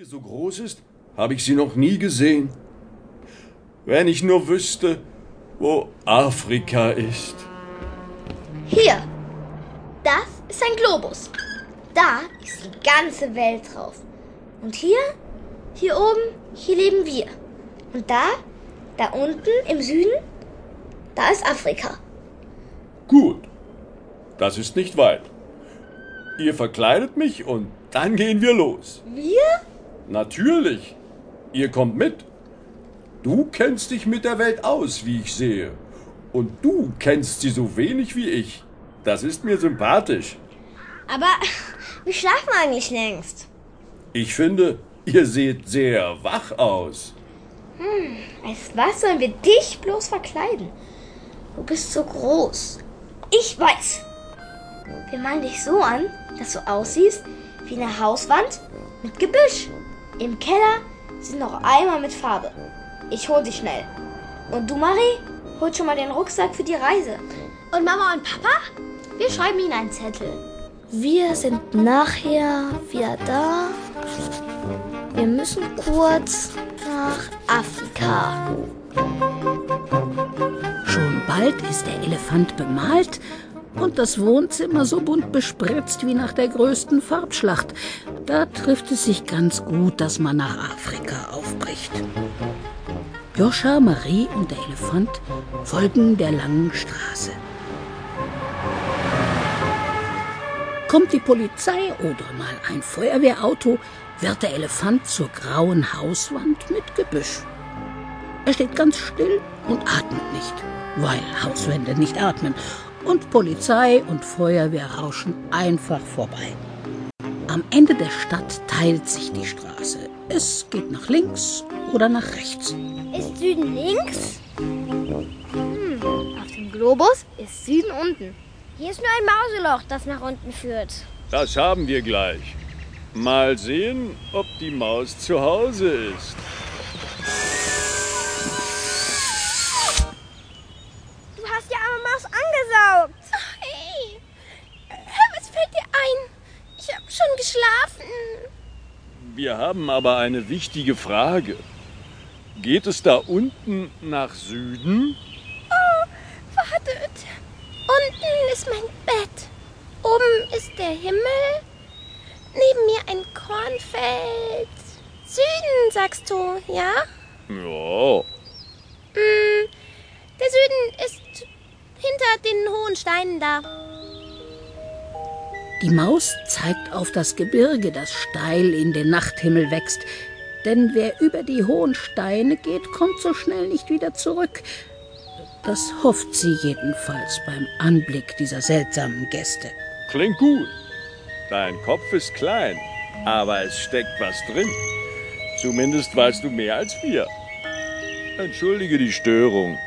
Familie so groß ist, habe ich sie noch nie gesehen. Wenn ich nur wüsste, wo Afrika ist. Hier. Das ist ein Globus. Da ist die ganze Welt drauf. Und hier, hier oben, hier leben wir. Und da, da unten im Süden, da ist Afrika. Gut. Das ist nicht weit. Ihr verkleidet mich und dann gehen wir los. Wir? Natürlich. Ihr kommt mit. Du kennst dich mit der Welt aus, wie ich sehe. Und du kennst sie so wenig wie ich. Das ist mir sympathisch. Aber wir schlafen eigentlich längst. Ich finde, ihr seht sehr wach aus. Als was sollen wir dich bloß verkleiden? Du bist so groß. Ich weiß. Wir malen dich so an, dass du aussiehst wie eine Hauswand mit Gebüsch. Im Keller sind noch Eimer mit Farbe. Ich hol sie schnell. Und du, Marie, hol schon mal den Rucksack für die Reise. Und Mama und Papa? Wir schreiben ihnen einen Zettel. Wir sind nachher wieder da. Wir müssen kurz nach Afrika. Schon bald ist der Elefant bemalt und das Wohnzimmer so bunt bespritzt wie nach der größten Farbschlacht. Da trifft es sich ganz gut, dass man nach Afrika aufbricht. Joscha, Marie und der Elefant folgen der langen Straße. Kommt die Polizei oder mal ein Feuerwehrauto, wird der Elefant zur grauen Hauswand mit Gebüsch. Er steht ganz still und atmet nicht, weil Hauswände nicht atmen. Und Polizei und Feuerwehr rauschen einfach vorbei. Am Ende der Stadt teilt sich die Straße. Es geht nach links oder nach rechts. Ist Süden links? Hm, auf dem Globus ist Süden unten. Hier ist nur ein Mauseloch, das nach unten führt. Das haben wir gleich. Mal sehen, ob die Maus zu Hause ist. Wir haben aber eine wichtige Frage. Geht es da unten nach Süden? Oh, wartet. Unten ist mein Bett. Oben ist der Himmel. Neben mir ein Kornfeld. Süden, sagst du, ja? Ja. Hm, der Süden ist hinter den hohen Steinen da. Die Maus zeigt auf das Gebirge, das steil in den Nachthimmel wächst. Denn wer über die hohen Steine geht, kommt so schnell nicht wieder zurück. Das hofft sie jedenfalls beim Anblick dieser seltsamen Gäste. Klingt gut. Dein Kopf ist klein, aber es steckt was drin. Zumindest weißt du mehr als wir. Entschuldige die Störung.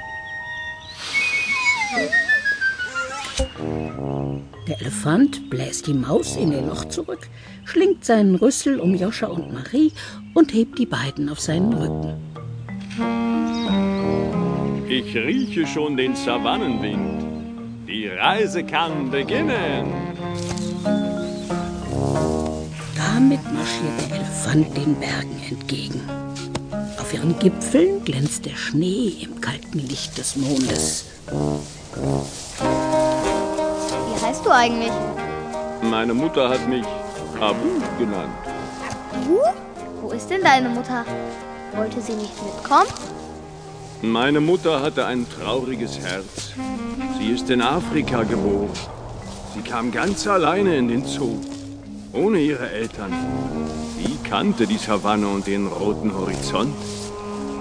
Der Elefant bläst die Maus in ihr Loch zurück, schlingt seinen Rüssel um Joscha und Marie und hebt die beiden auf seinen Rücken. Ich rieche schon den Savannenwind. Die Reise kann beginnen. Damit marschiert der Elefant den Bergen entgegen. Auf ihren Gipfeln glänzt der Schnee im kalten Licht des Mondes. Heißt du eigentlich? Meine Mutter hat mich Abu genannt. Du? Wo ist denn deine Mutter? Wollte sie nicht mitkommen? Meine Mutter hatte ein trauriges Herz. Sie ist in Afrika geboren. Sie kam ganz alleine in den Zoo, ohne ihre Eltern. Sie kannte die Savanne und den roten Horizont.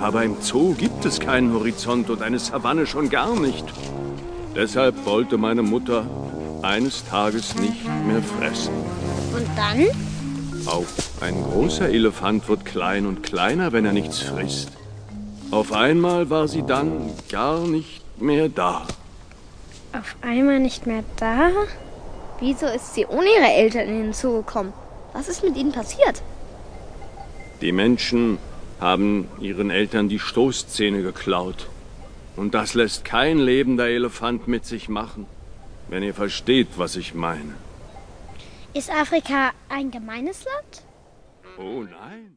Aber im Zoo gibt es keinen Horizont und eine Savanne schon gar nicht. Deshalb wollte meine Mutter eines Tages nicht mehr fressen. Und dann? Auch ein großer Elefant wird klein und kleiner, wenn er nichts frisst. Auf einmal war sie dann gar nicht mehr da. Auf einmal nicht mehr da? Wieso ist sie ohne ihre Eltern in den Zoo gekommen? Was ist mit ihnen passiert? Die Menschen haben ihren Eltern die Stoßzähne geklaut. Und das lässt kein lebender Elefant mit sich machen, wenn ihr versteht, was ich meine. Ist Afrika ein gemeines Land? Oh nein.